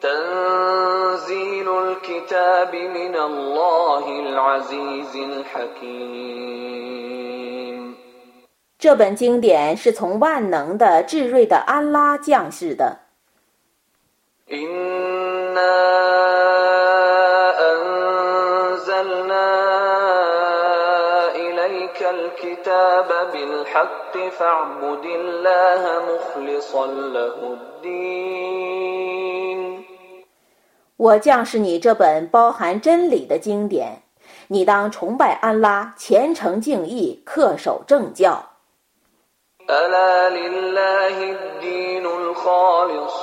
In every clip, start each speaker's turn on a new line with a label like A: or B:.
A: تنزيل الكتاب من الله العزيز الحكيم
B: 这本经典是从万能的、至睿的安拉降世的。
A: إنا أنزلنا إليك الكتاب بالحق فاعبد الله مخلصا له الدين
B: 我降示你这本包含真理的经典，你当崇拜安拉，虔诚敬意，恪守正教。
A: ألا لله الدين الخالص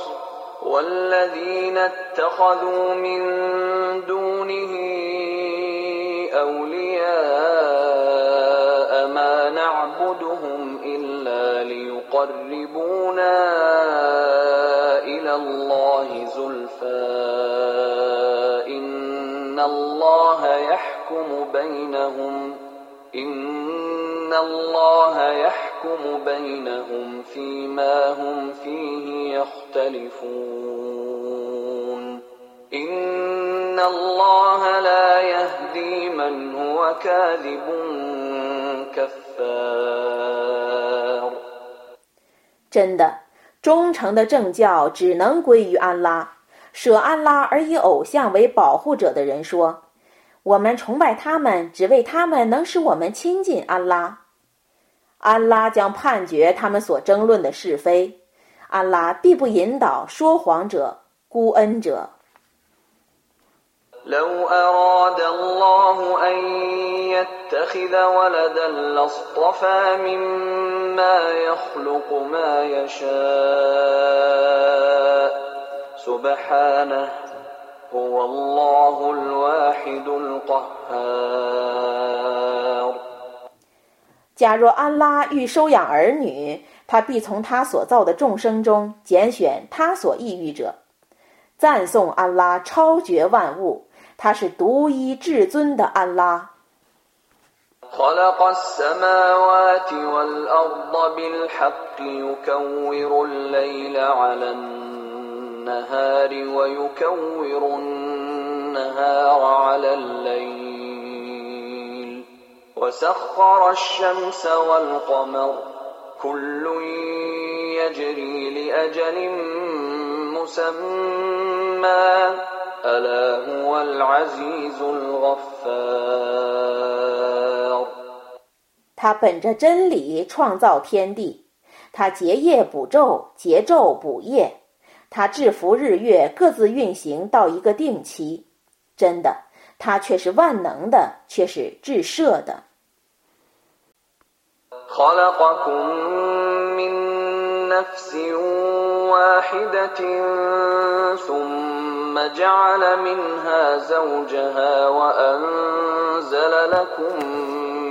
A: الله يحكم بينهم إن الله يحكم بينهم فيما هم فيه يختلفون إن الله لا يهدي من هو كاذب كفار
B: 真的，忠诚的正教只能归于安拉。 舍安拉而以偶像为保护者的人说：“我们崇拜他们，只为他们能使我们亲近安拉。”安拉将判决他们所争论的是非。安拉必不引导说谎者、孤恩者。
A: لو أراد الله أن يتخذ ولدا لاصطفى مما يخلق ما يشاء سبحانه هو الله الواحد القهار
B: 假若安拉欲收养儿女，他必从他所造的众生中拣选他所意欲者。赞颂安拉超绝万物，他是独一至尊的安拉。
A: خلق السماوات والأرض بالحق يكور الليل على النهار ويكور النهار على الليل وسخر الشمس والقمر كل يجري لأجل مسمى ألا هو العزيز الغفار
B: 他本着真理创造天地，他结夜补昼，结昼补夜， 他制服日月各自运行到一个定期。真的，他却是万能的，却是至赦的。
A: خلقكم من نفس واحدة ثم جعل منها زوجها وأنزل لكم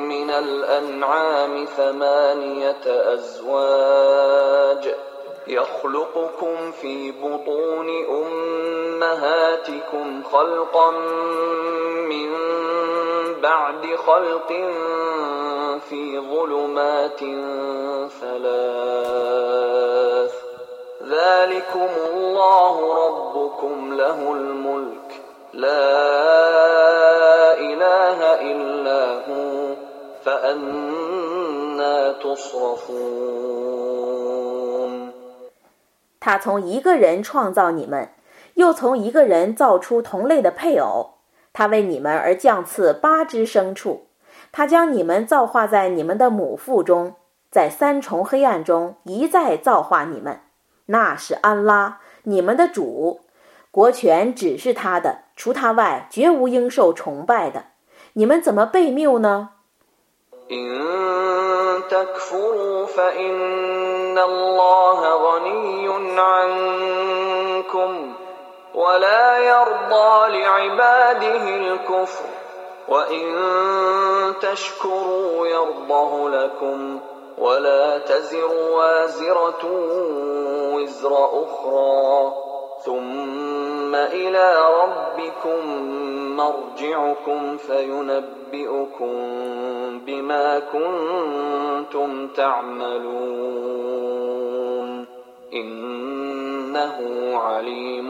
A: من الأنعام ثمانية أزواج يخلقكم في بطون أمهاتكم خلقا من بعد خلق في ظلمات ثلاث. ذلكم الله ربكم له الملك. لا إله إلا هو فأنا تصرفون.
B: 他从一个人创造你们，又从一个人造出同类的配偶。他为你们而降赐八只牲畜，他将你们造化在你们的母腹中，在三重黑暗中一再造化你们。那是安拉，你们的主，国权只是他的，除他外绝无应受崇拜的。你们怎么悖谬呢
A: ？إن تكفروا فإن الله غني عنكم ولا يرضى لعباده الكفر وإن تشكروا يرضه لكم ولا تزر وازرة وزر أخرى ثم إلى ربكم مرجعكم فينبئكم بما كنتم تعملون إن إنه عليم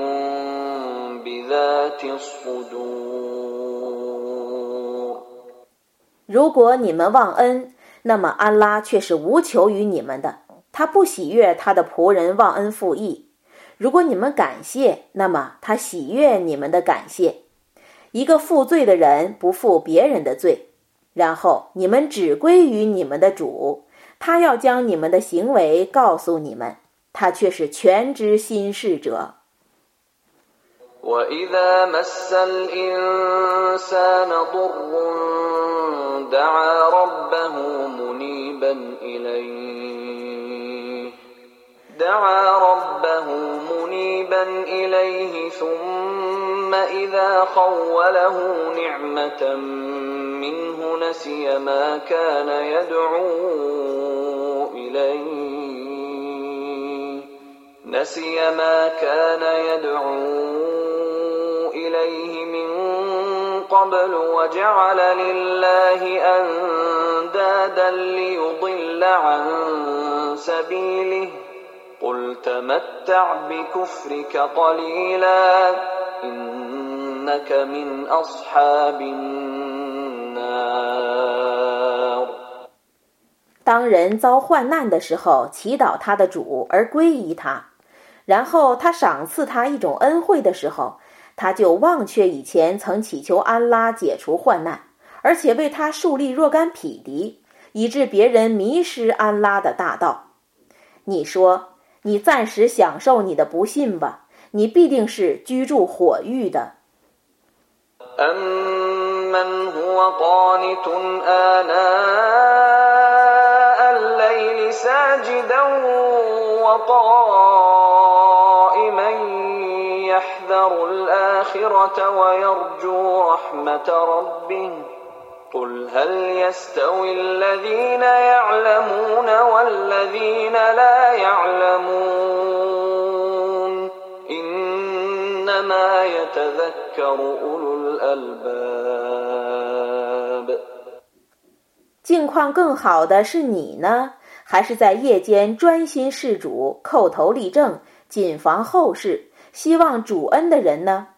A: بذات الصدور
B: 如果你们忘恩，那么安拉却是无求于你们的，他不喜悦他的仆人忘恩负义。 如果你们感谢，那么他喜悦你们的感谢。一个负罪的人不负别人的罪，然后你们只归于你们的主，他要将你们的行为告诉你们，他却是全知心事者。
A: وإذا مس الإنسان ضر دعا ربه منيبا إليه دعا ربه منيبا إليه ثم إذا خوله نعمة منه نسي ما كان يدعو إليه نسي ما كان يدعو إليه من قبل وجعل لله أندادا ليضل عن سبيله قل تمتع بكفرك قليلا إنك من أصحاب النار
B: 当人遭患难的时候，祈祷他的主而归依他，然后他赏赐他一种恩惠的时候。他就忘却以前曾祈求安拉解除患难，而且为他树立若干匹敌，以致别人迷失安拉的大道。你说， 你暂时享受你的不信吧，你必定是居住火狱的。
A: يحذر الآخرة ويرجو رحمة ربه قل هل يستوي الذين يعلمون والذين لا يعلمون إنما يتذكر أولو الألباب
B: 境况更好的是你呢，还是在夜间专心事主、叩头立正、谨防后事？希望主恩的人呢？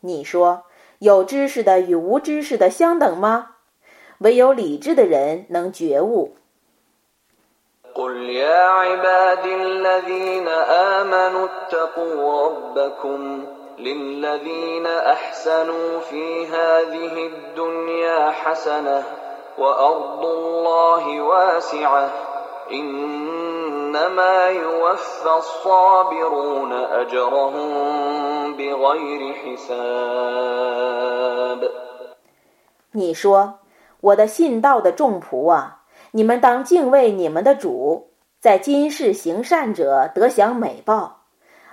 B: 你说有知识的与无知识的相等吗？ 唯有理智的人能觉悟。你说，我的信道的众仆啊，你们当敬畏你们的主，在今世行善者得享美报。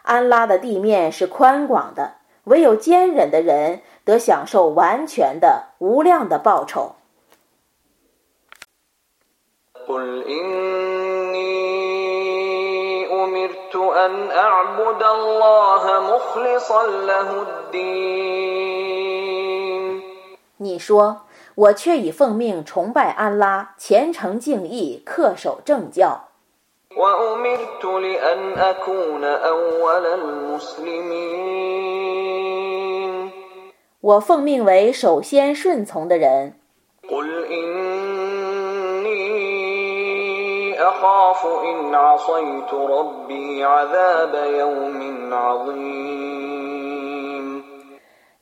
B: 安拉的地面是宽广的，唯有坚忍的人得享受完全的无量的报酬。你说，我却已奉命崇拜安拉，虔诚敬意，恪守正教。我奉命为首先顺从的人。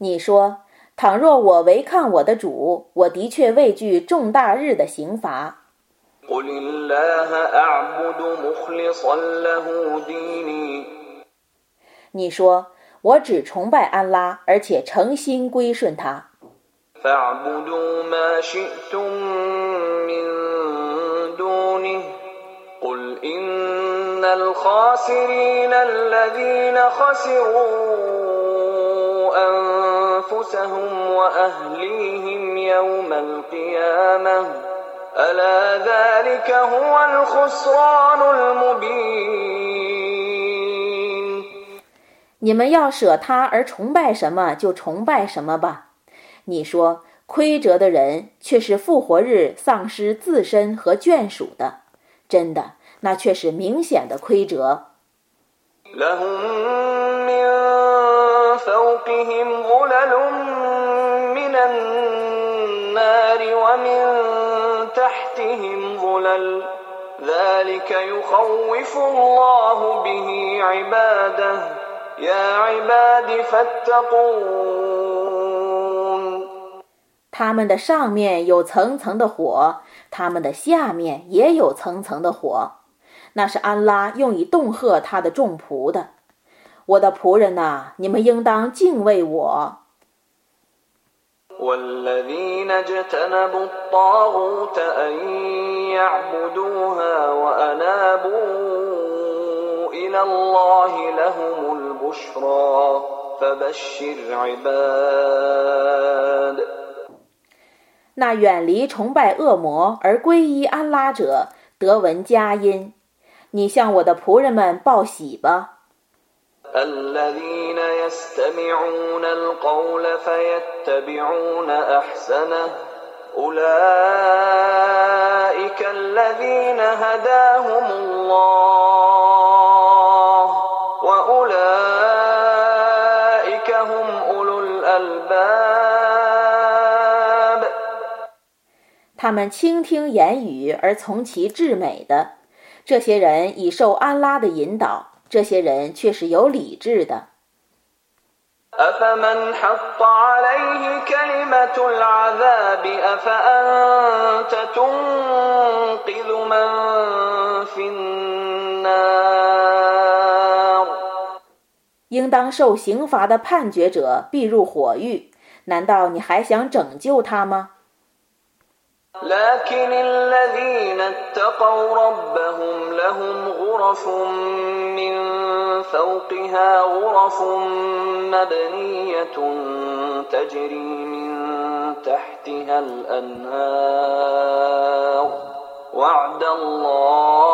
B: 你说，倘若我违抗我的主，我的确畏惧重大日的刑罚。你说，我只崇拜安拉，而且诚心归顺他。你们要舍他而崇拜什么就崇拜什么吧。你说，亏折的人却是复活日丧失自身和眷属的，真的。那却是明显的亏折。
A: لهم من فوقهم ظلل من النار ومن تحتهم ظلل ذلك يخوف الله به عباده يا عباد فاتقون
B: 他们的上面有层层的火，他们的下面也有层层的火。那是安拉用以恫吓他的众仆的。 我的仆人呐，你们应当敬畏我。
A: والذين اجتنبوا الطاغوت أن يعبدوها وأنابوا إلى الله لهم البشرى فبشر عباد
B: 那远离崇拜恶魔而皈依安拉者，得闻佳音。你向我的仆人们报喜吧。
A: الذين يستمعون القول فيتبعون أحسنه أولئك الذين هداهم الله وأولئك هم أولو الألباب
B: 他们倾听言语而从其至美的，这些人已受安拉的引导。 这些人却是有理智的。应当受刑罚的判决者必入火狱难道你还想拯救他吗？
A: ？لكن الذين اتقوا ربهم لهم غرف من فوقها غرف مبنية تجري من تحتها الأنهار وعد الله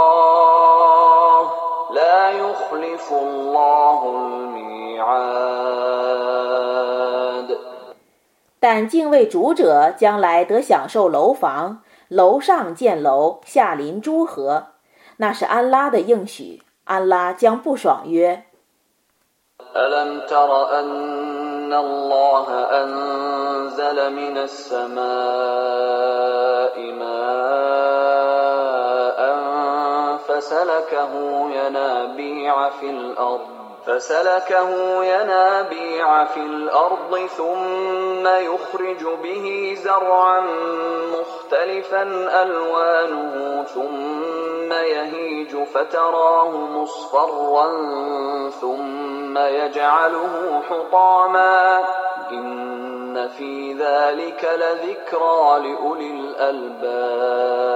A: لا يخلف الله الميعاد
B: 但敬畏主者将来得享受楼房，楼上建楼，下临诸河，那是安拉的应许，安拉将不爽约。
A: ألم تر أن الله أنزل من السماء ماء فسلكه ينابيع في الأرض فسلكه ينابيع في الأرض ثم يخرج به زرعا مختلفا ألوانه ثم يهيج فتراه مصفرا ثم يجعله حطاما إن في ذلك لذكرى لأولي الألباب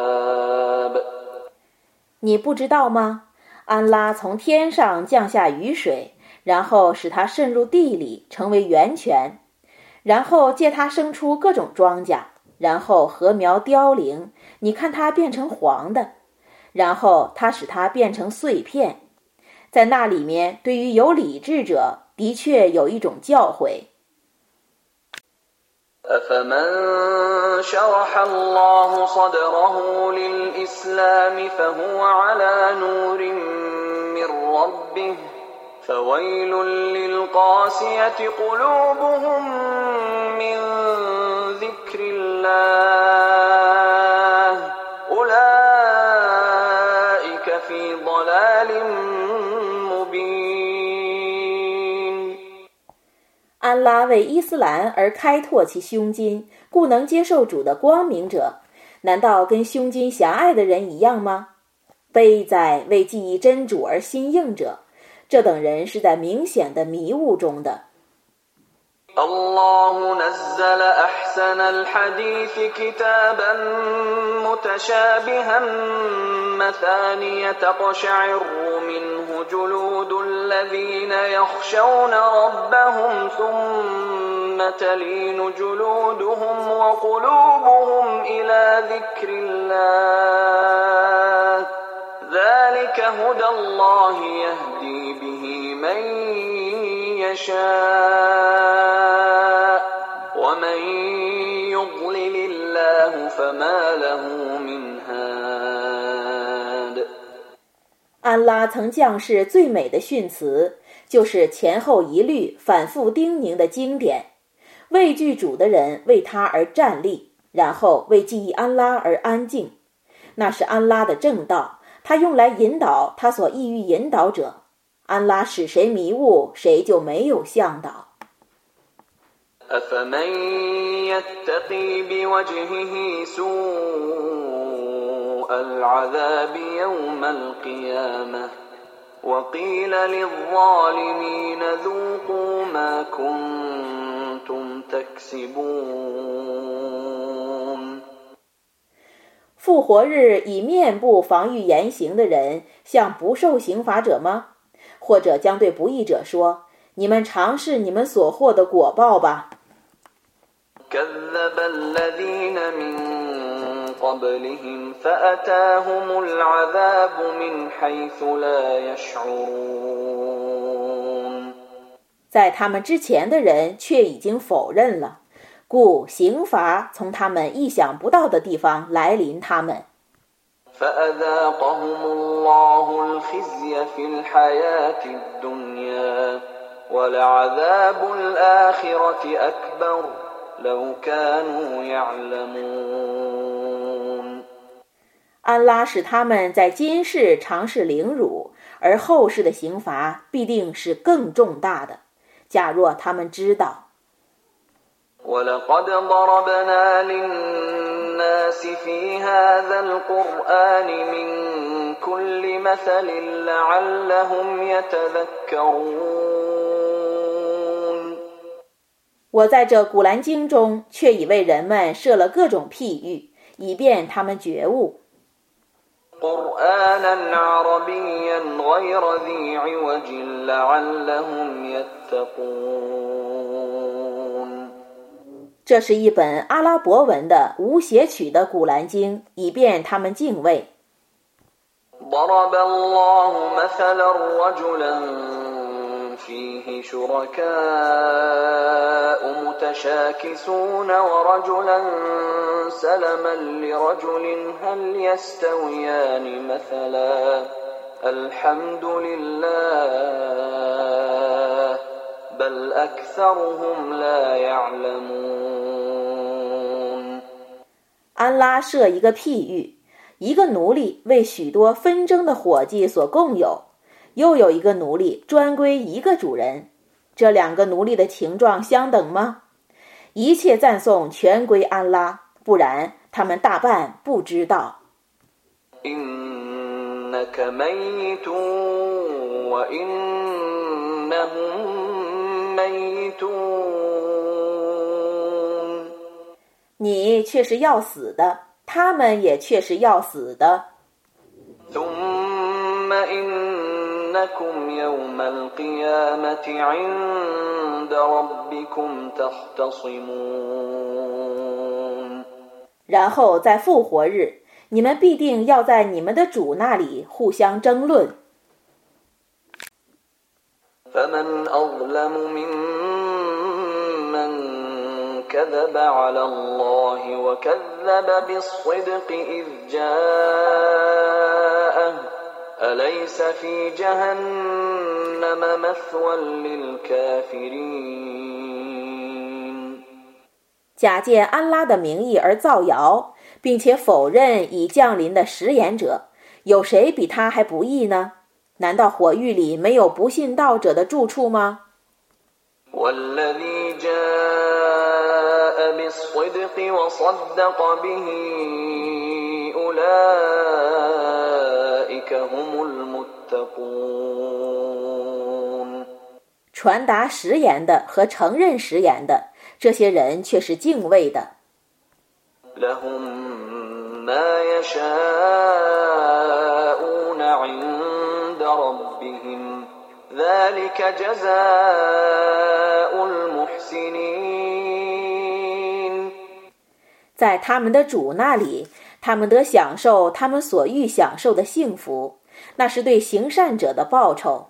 B: 你不知道吗？ 安拉从天上降下雨水，然后使它渗入地里，成为源泉，然后借它生出各种庄稼，然后禾苗凋零，你看它变成黄的，然后它使它变成碎片，在那里面，对于有理智者，的确有一种教诲。
A: أفمن شرح الله صدره للإسلام فهو على نور من ربه فويل للقاسية قلوبهم من ذكر الله
B: 拉为伊斯兰而开拓其胸襟，故能接受主的光明者，难道跟胸襟狭隘的人一样吗？悲哉，为记忆真主而心硬者，这等人是在明显的迷雾中的。
A: الله نزل أحسن الحديث كتابا متشابها مثانية تقشعر منه جلود الذين يخشون ربهم ثم تلين جلودهم وقلوبهم إلى ذكر الله. ذلك هدى الله يهدي به من يشاء. ومن يضلل الله فما له من هاد 安拉曾降示最美的训词，就是前后一律、反复叮咛的经典。畏惧主的人为他而站立，然后为记忆安拉而安静。那是安拉的正道，他用来引导他所意欲引导者。安拉使谁迷雾，谁就没有向导。 复活日以面部防御言行的人，像不受刑罚者吗？或者将对不义者说：“你们尝试你们所获的果报吧。”在他们之前的人却已经否认了，故刑罚从他们意想不到的地方来临他们。安拉使他们在今世尝试凌辱，而后世的刑罚必定是更重大的。假若他们知道。我在这古兰经中，却已为人们设了各种譬喻，以便他们觉悟。这是一本阿拉伯文的无邪曲的古兰经，以便他们敬畏。安拉设一个譬喻，一个奴隶为许多纷争的伙计所共有，又有一个奴隶专归一个主人。这两个奴隶的情状相等吗？一切赞颂全归安拉，不然他们大半不知道。你却是要死的，他们也却是要死的。然后在复活日，你们必定要在你们的主那里互相争论。假借安拉的名义而造谣，并且否认已降临的实言者，有谁比他还不义呢？难道火狱里没有不信道者的住处吗？传达实言的和承认实言的，这些人却是敬畏的。在他们的主那里，他们得享受他们所欲享受的幸福，那是对行善者的报酬。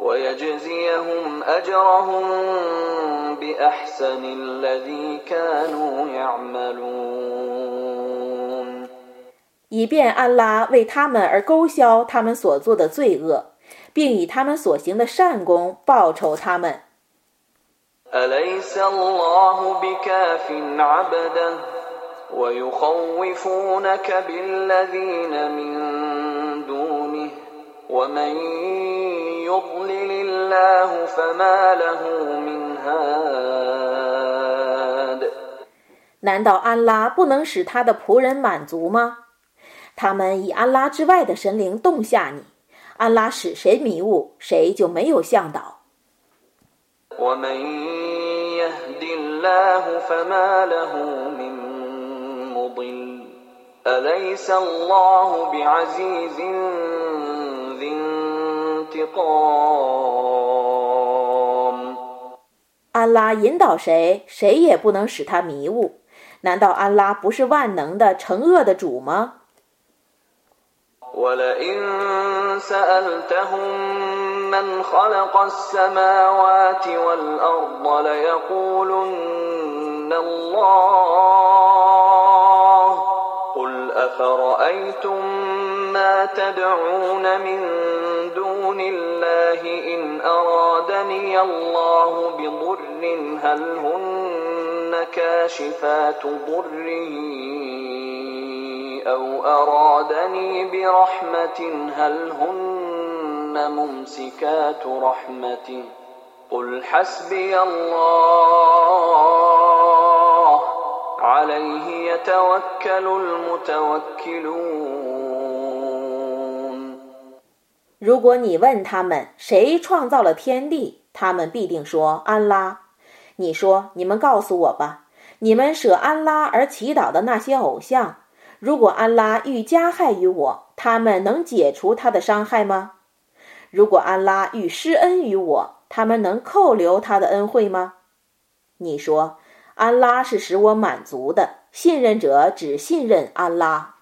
A: ويجزيهم أجرهم بأحسن الذي كانوا يعملون
B: 以便安拉为他们而勾销他们所做的罪恶， 并以他们所行的善功报酬他
A: 们。
B: 难道安拉不能使他的仆人满足吗？他们以安拉之外的神灵动下你。安拉使谁迷雾谁就没有向
A: 导。
B: 安拉引导谁谁也不能使他迷雾。难道安拉不是万能的惩恶的主吗？
A: ولئن سألتهم من خلق السماوات والأرض ليقولن الله. قل أفرأيتم ما تدعون من دون الله إن أرادني الله بضر هل هن كاشفات ضره؟ أو أرادني برحمة هل هن ممسكات رحمته قل حسبي الله عليه يتوكل المتوكلون
B: 如果你问他们谁创造了天地，他们必定说安拉。你说你们告诉我吧，你们舍安拉而祈祷的那些偶像， 如果安拉欲加害于我，他们能解除他的伤害吗？如果安拉欲施恩于我，他们能扣留他的恩惠吗？你说安拉是使我满足的，信任者只信任安拉。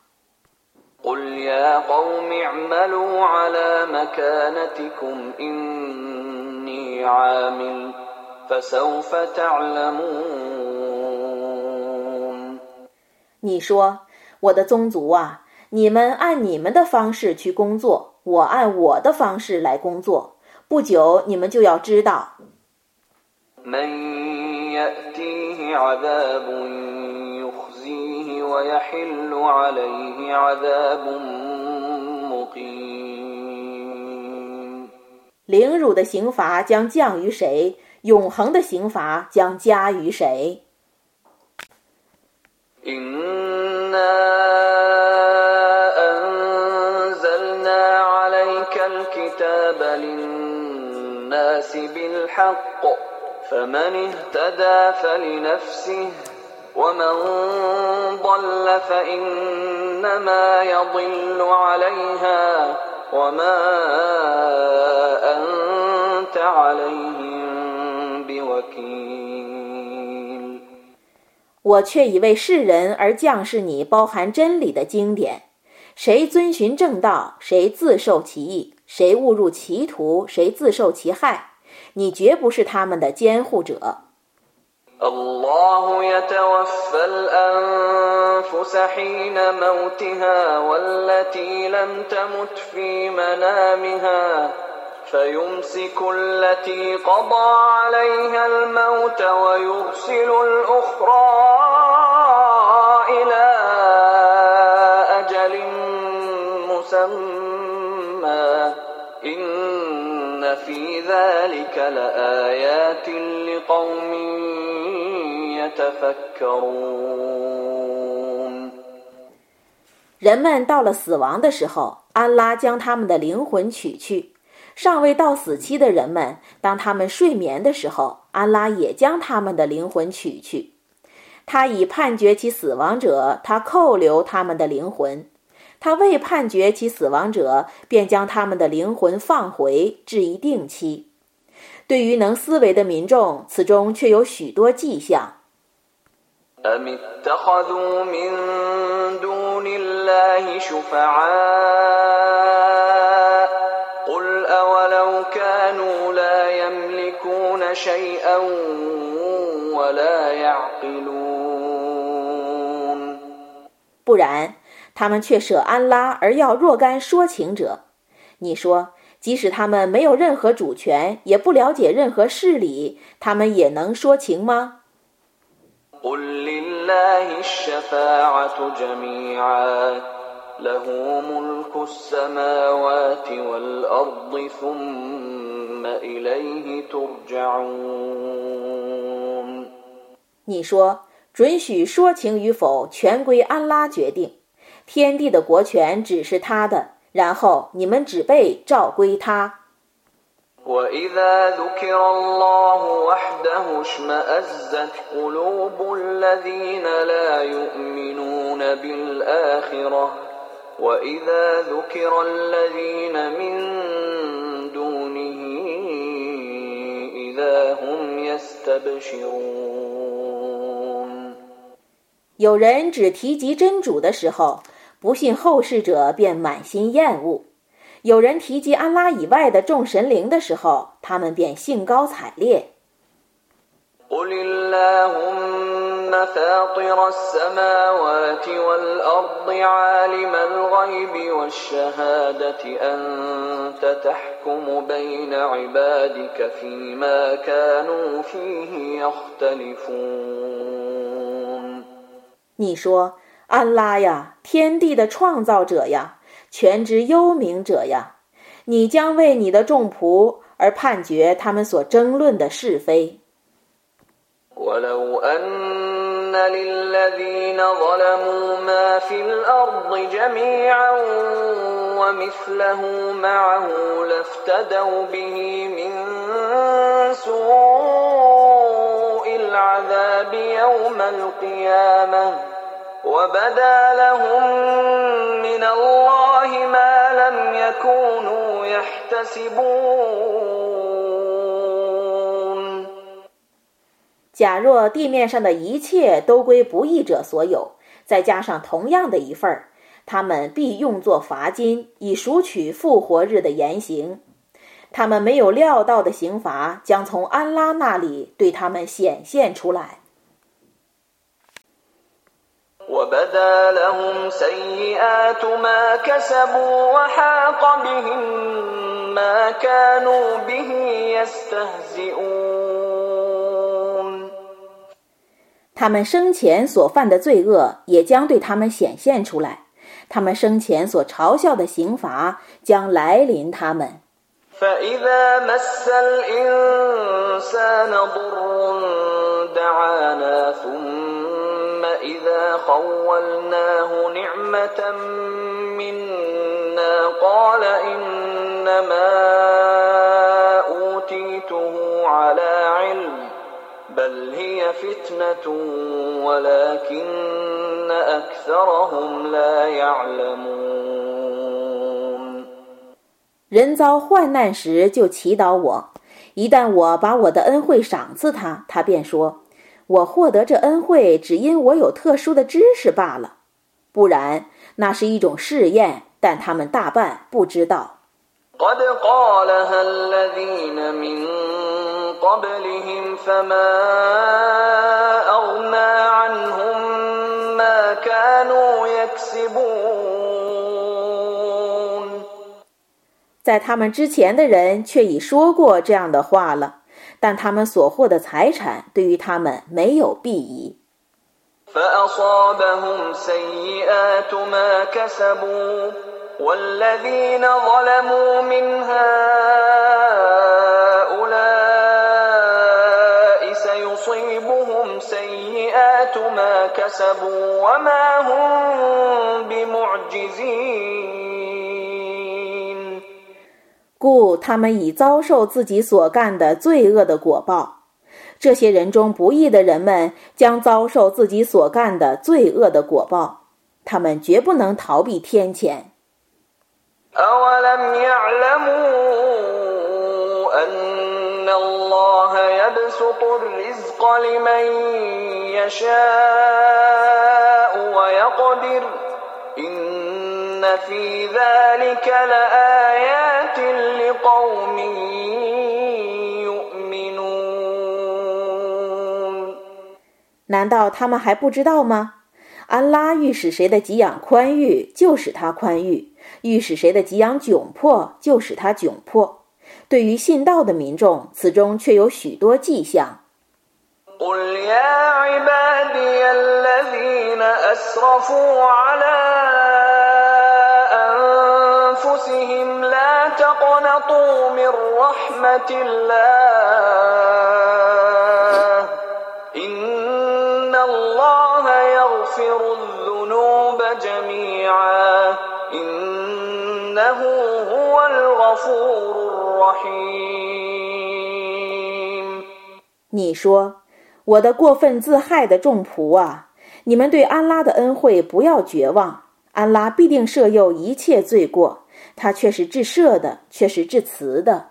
A: قل يا قوم اعملوا على مكانتكم إني عامل فسوف تعلمون
B: 你说， 我的宗族啊，你们按你们的方式去工作，我按我的方式来工作。不久，你们就要知道，
A: من يأتيه عذاب يخزيه ويحل عليه عذاب مقيم
B: 凌辱的刑罚将降于谁，永恒的刑罚将加于谁。
A: إنا للناس بالحق فمن اهتدى فلنفسه ومن ضل فإنما يضل عليها وما أنت عليهم بوكيل
B: 我却已为世人而降示你包含真理的经典，谁遵循正道，谁自受其益； 谁误入歧途，谁自受其害。你绝不是他们的监护者。
A: الله يتوفى الأنفس حين موتها والتي لم تمت في منامها فيمسك التي قضى عليها الموت ويرسل الأخرى إلى أجل مسمى إن في ذلك لآيات لقوم يتفكرون
B: 人们到了死亡的时候，安拉将他们的灵魂取去；尚未到死期的人们，当他们睡眠的时候，安拉也将他们的灵魂取去。他已判决其死亡者，他扣留他们的灵魂； 他未判决其死亡者，便将他们的灵魂放回至一定期。对于能思维的民众，此中却有许多迹象。
A: 不然。他们却舍安拉而要若干说情者。你说，即使他们没有任何主权，也不了解任何事理，他们也能说情吗？你说，准许说情与否，全归安拉决定。天地的国权只是他的。然后你们只被召归他。有人只提及真主的时候。不信后世者便满心厌恶，有人提及安拉以外的众神灵的时候，他们便兴高采烈。你说。安拉呀，天地的创造者呀，全知幽冥者呀，你将为你的众仆而判决他们所争论的是非。假若地面上的一切都归不义者所有，再加上同样的一份儿，他们必用作罚金，以赎取复活日的言行。他们没有料到的刑罚将从安拉那里对他们显现出来。他们生前所犯的罪恶也将对他们显现出来，他们生前所嘲笑的刑罚将来临他们。人遭患难时就祈祷我，一旦我把我的恩惠赏赐他，他便说。我获得这恩惠，只因我有特殊的知识罢了，不然那是一种试验，但他们大半不知道。在他们之前的人却已说过这样的话了。但他们所获的财产对于他们没有裨益。故他们已遭受自己所干的罪恶的果报。这些人中不义的人们将遭受自己所干的罪恶的果报他们绝不能逃避天谴。难道他们还不知道吗？安拉欲使谁的给养宽裕就使他宽裕欲使谁的给养窘迫就使他窘迫。对于信道的民众此中却有许多迹象。你说：“我的过分自害的众仆啊，你们对安拉的恩惠不要绝望，安拉必定赦宥一切罪过，他却是至赦的，却是至慈的。”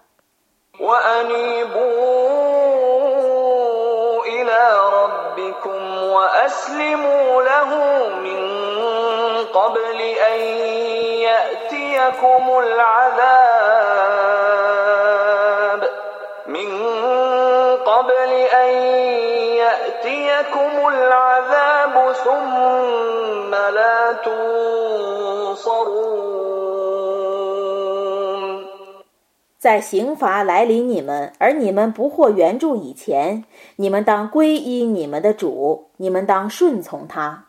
A: 在刑罚来临你们，而你们不获援助以前，你们当皈依你们的主，你们当顺从他。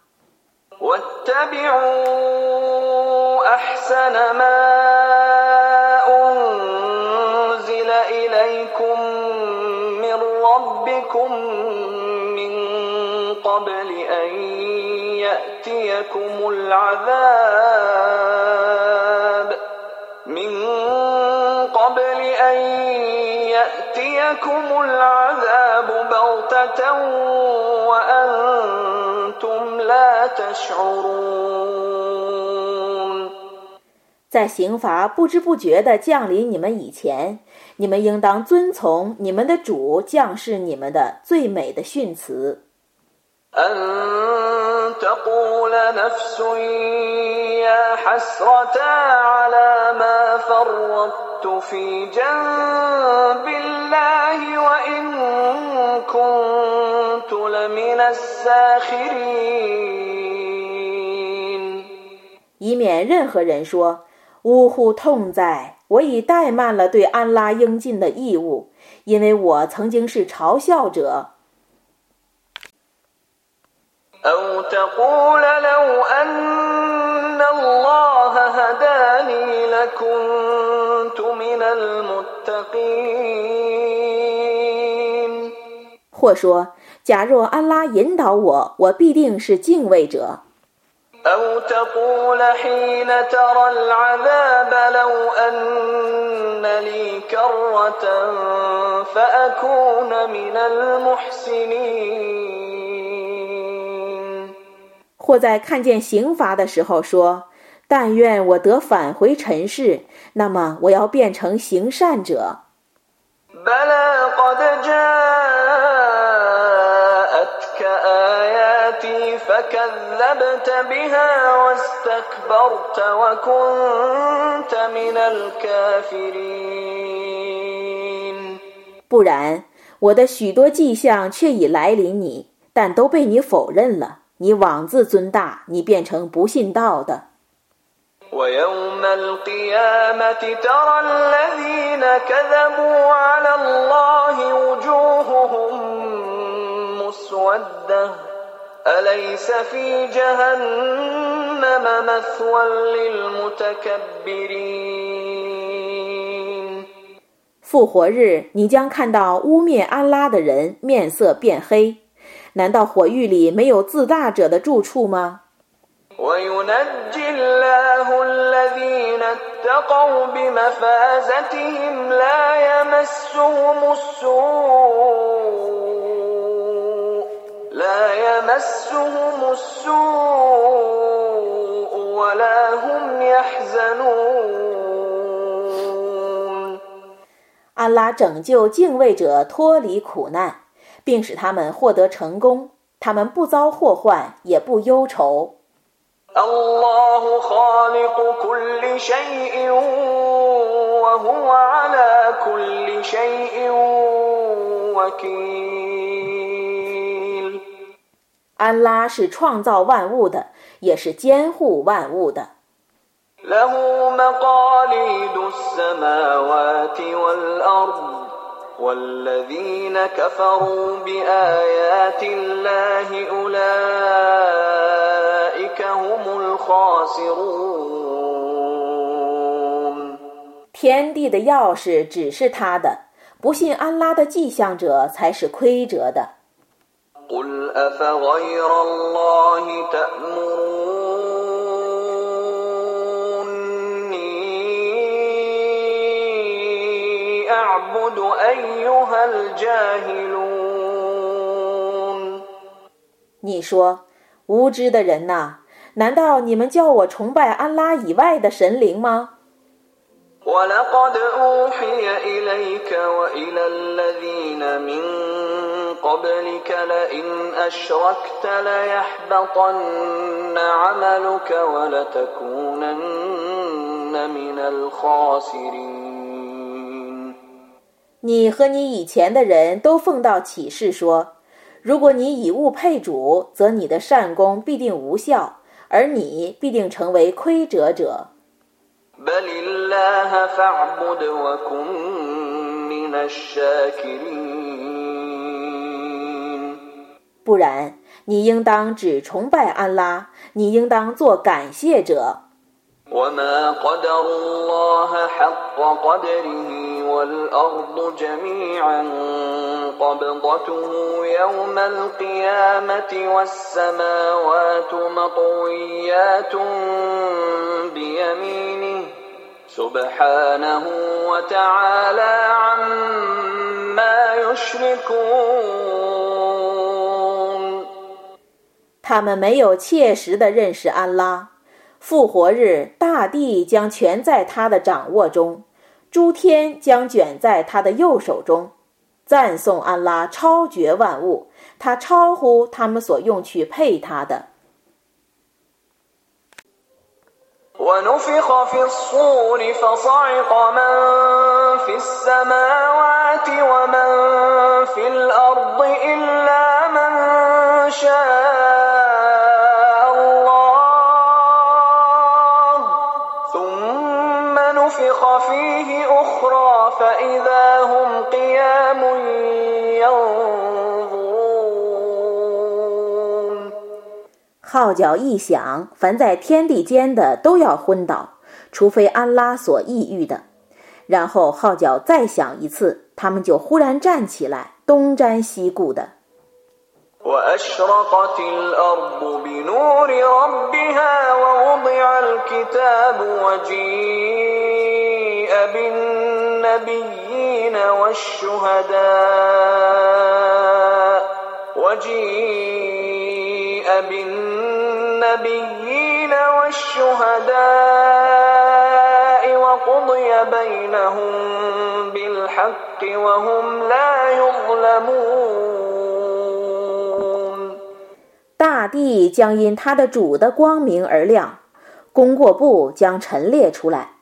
A: 在刑罚不知不觉地降临你们以前，你们应当遵从你们的主降世你们的最美的训词。以免任何人说：“呜呼，痛哉！我已怠慢了对安拉应尽的义务，因为我曾经是嘲笑者。” 或说，假若安拉引导我，我必定是敬畏者。 或在看见刑罚的时候说：“但愿我得返回尘世，那么我要变成行善者。”不然，我的许多迹象却已来临你，但都被你否认了。你妄自尊大，你变成不信道的。复活日，你将看到污蔑安拉的人面色变黑。难道火狱里没有自大者的住处吗？安拉拯救敬畏者脱离苦难。并使他们获得成功，他们不遭祸患，也不忧愁。安拉是创造万物的，也是监护万物的。天地的钥匙只是他的，不信安拉的迹象者才是亏折的。你说，无知的人呐，难道你们叫我崇拜安拉以外的神灵吗？你和你以前的人都奉到启示说，如果你以物配主，则你的善功必定无效，而你必定成为亏折者。不然，你应当只崇拜安拉，你应当做感谢者。他们没有切实地认识安拉。 复活日，大地将全在他的掌握中，诸天将卷在他的右手中。赞颂安拉超绝万物，他超乎他们所用去配他的。号角一响，凡在天地间的都要昏倒，除非安拉所抑郁的。然后号角再响一次，他们就忽然站起来，东瞻西顾的。大地将因他的主的光明而亮，功过簿将陈列出来，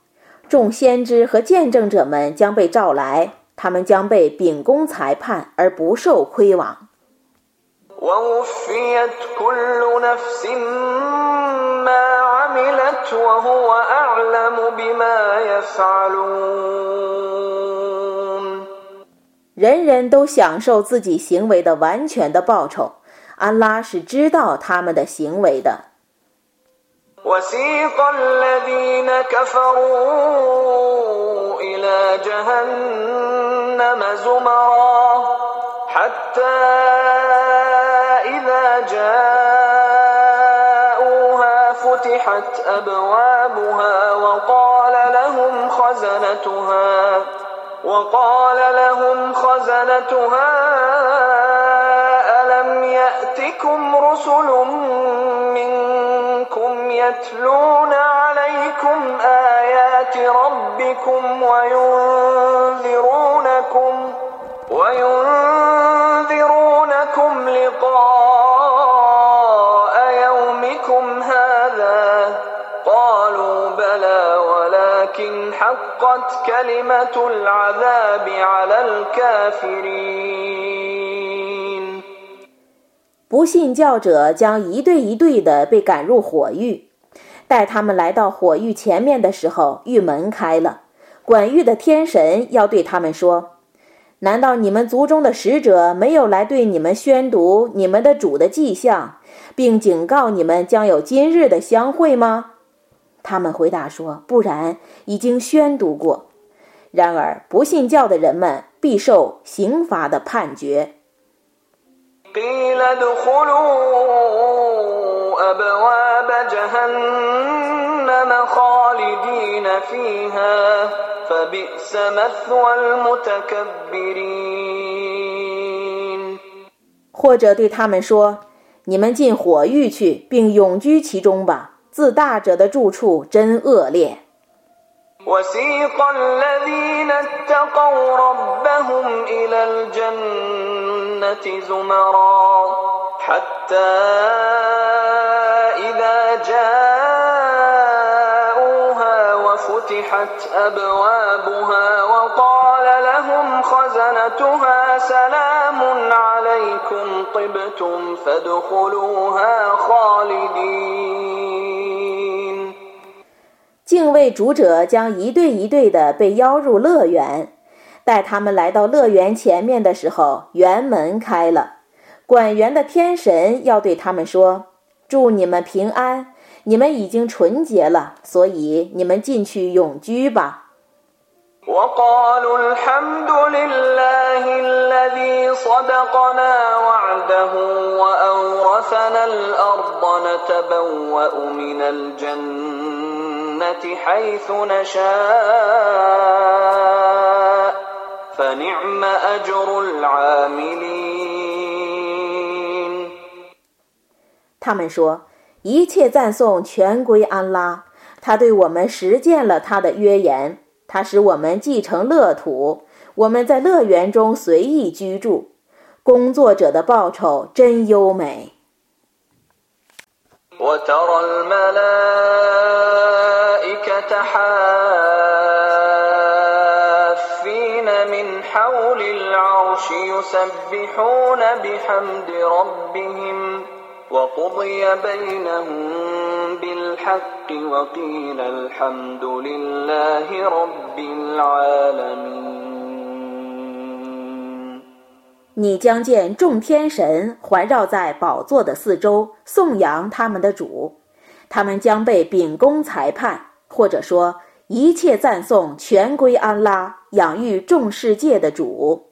A: 众先知和见证者们将被召来，他们将被秉公裁判而不受亏枉。人人都享受自己行为的完全的报酬，安拉是知道他们的行为的。وسيق الذين كفروا إلى جهنم زمرا حتى إذا جاءوها فتحت أبوابها وقال لهم خزنتها وقال لهم خزنتها ألم يأتكم رسل من يتلون عليكم آيات ربكم وينذرونكم وينذرونكم لقاء يومكم هذا قالوا بلى ولكن حقت كلمة العذاب على الكافرين
B: 不信教者将一队一队的被赶入火狱。待他们来到火狱前面的时候，狱门开了，管狱的天神要对他们说：“难道你们族中的使者没有来对你们宣读你们的主的迹象，并警告你们将有今日的相会吗？”他们回答说：“不然，已经宣读过。”然而，不信教的人们必受刑罚的判决。或者对他们说：“你们进火狱去，并永居其中吧。自大者的住处真恶劣。”
A: وسيق الذين اتقوا ربهم إلى الجنة زمرا حتى إذا جاءوها وفتحت أبوابها وقال لهم خزنتها سلام عليكم طبتم فادخلوها خالدين
B: 敬畏主者将一队一队的被邀入乐园， 待他们来到乐园前面的时候，园门开了，管园的天神要对他们说：“祝你们平安，你们已经纯洁了，所以你们进去永居吧。”
A: حيث نشاء فنعم أجر العاملين
B: 他们说：“一切赞颂全归安拉，他对我们实践了他的约言，他使我们继承乐土，我们在乐园中随意居住，工作者的报酬真优美。”
A: وترى الملائكة حافين حول العرش يسبحون بحمد ربهم وقضي بينهم بالحق وقيل الحمد لله رب العالمين
B: 你将见众天神环绕在宝座的四周，颂扬他们的主。他们将被秉公裁判，或者说一切赞颂全归安拉， 养育众世界的主。